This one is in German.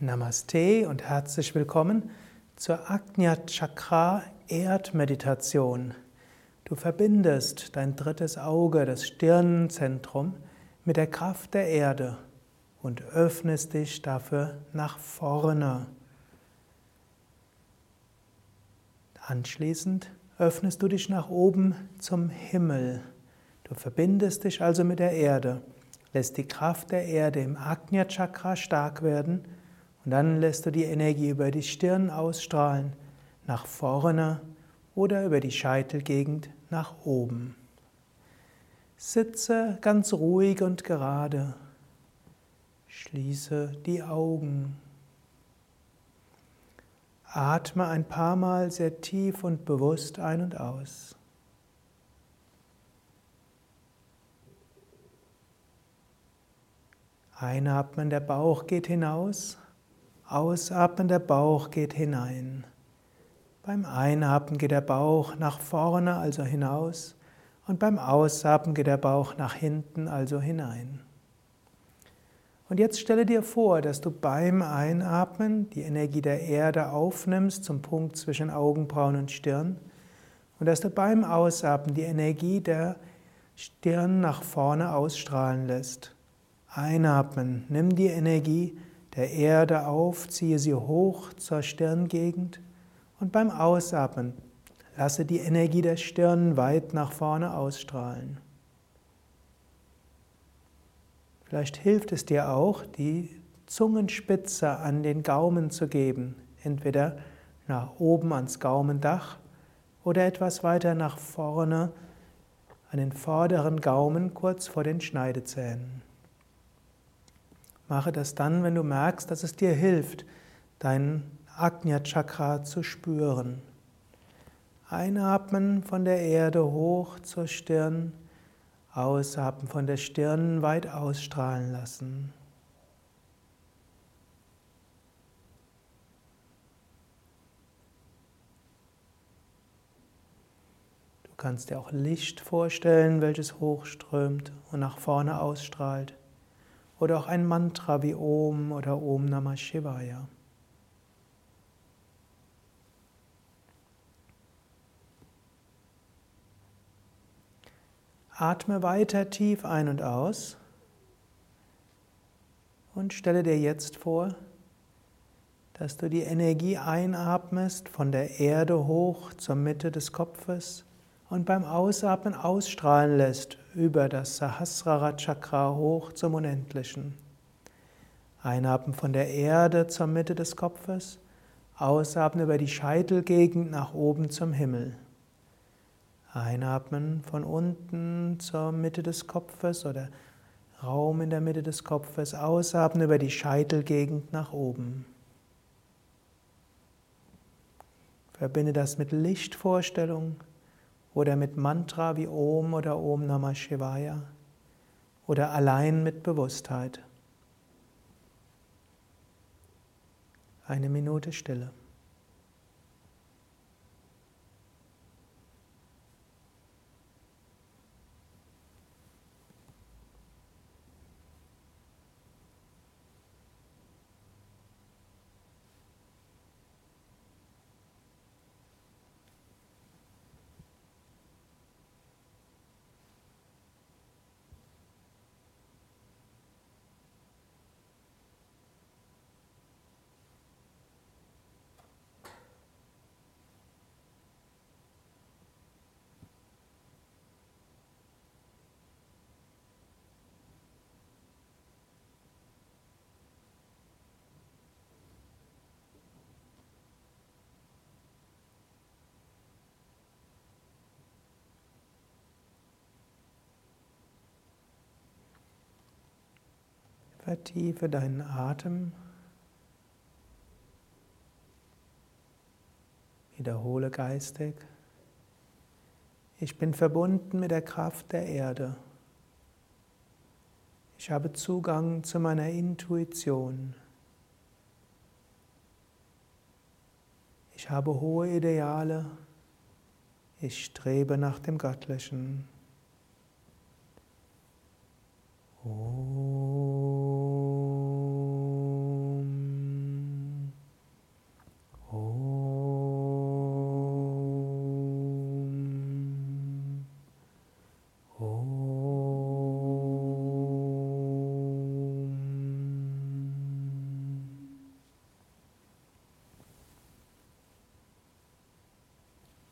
Namaste und herzlich willkommen zur Ajna Chakra Erdmeditation. Du verbindest dein drittes Auge, das Stirnzentrum, mit der Kraft der Erde und öffnest dich dafür nach vorne. Anschließend öffnest du dich nach oben zum Himmel. Du verbindest dich also mit der Erde, lässt die Kraft der Erde im Ajna Chakra stark werden und dann lässt du die Energie über die Stirn ausstrahlen, nach vorne oder über die Scheitelgegend nach oben. Sitze ganz ruhig und gerade. Schließe die Augen. Atme ein paar Mal sehr tief und bewusst ein und aus. Einatmen, der Bauch geht hinaus. Ausatmen, der Bauch geht hinein. Beim Einatmen geht der Bauch nach vorne, also hinaus. Und beim Ausatmen geht der Bauch nach hinten, also hinein. Und jetzt stelle dir vor, dass du beim Einatmen die Energie der Erde aufnimmst zum Punkt zwischen Augenbrauen und Stirn und dass du beim Ausatmen die Energie der Stirn nach vorne ausstrahlen lässt. Einatmen, nimm die Energie der Erde auf, ziehe sie hoch zur Stirngegend und beim Ausatmen lasse die Energie der Stirn weit nach vorne ausstrahlen. Vielleicht hilft es dir auch, die Zungenspitze an den Gaumen zu geben, entweder nach oben ans Gaumendach oder etwas weiter nach vorne an den vorderen Gaumen kurz vor den Schneidezähnen. Mache das dann, wenn du merkst, dass es dir hilft, dein Ajna Chakra zu spüren. Einatmen von der Erde hoch zur Stirn, ausatmen von der Stirn weit ausstrahlen lassen. Du kannst dir auch Licht vorstellen, welches hochströmt und nach vorne ausstrahlt oder auch ein Mantra wie Om oder Om Namah Shivaya. Atme weiter tief ein und aus und stelle dir jetzt vor, dass du die Energie einatmest von der Erde hoch zur Mitte des Kopfes und beim Ausatmen ausstrahlen lässt über das Sahasrara Chakra hoch zum Unendlichen. Einatmen von der Erde zur Mitte des Kopfes, ausatmen über die Scheitelgegend nach oben zum Himmel. Einatmen von unten zur Mitte des Kopfes oder Raum in der Mitte des Kopfes, ausatmen über die Scheitelgegend nach oben. Verbinde das mit Lichtvorstellung oder mit Mantra wie Om oder Om Namah Shivaya oder allein mit Bewusstheit. Eine Minute Stille. Vertiefe deinen Atem. Wiederhole geistig. Ich bin verbunden mit der Kraft der Erde. Ich habe Zugang zu meiner Intuition. Ich habe hohe Ideale. Ich strebe nach dem Göttlichen. Oh.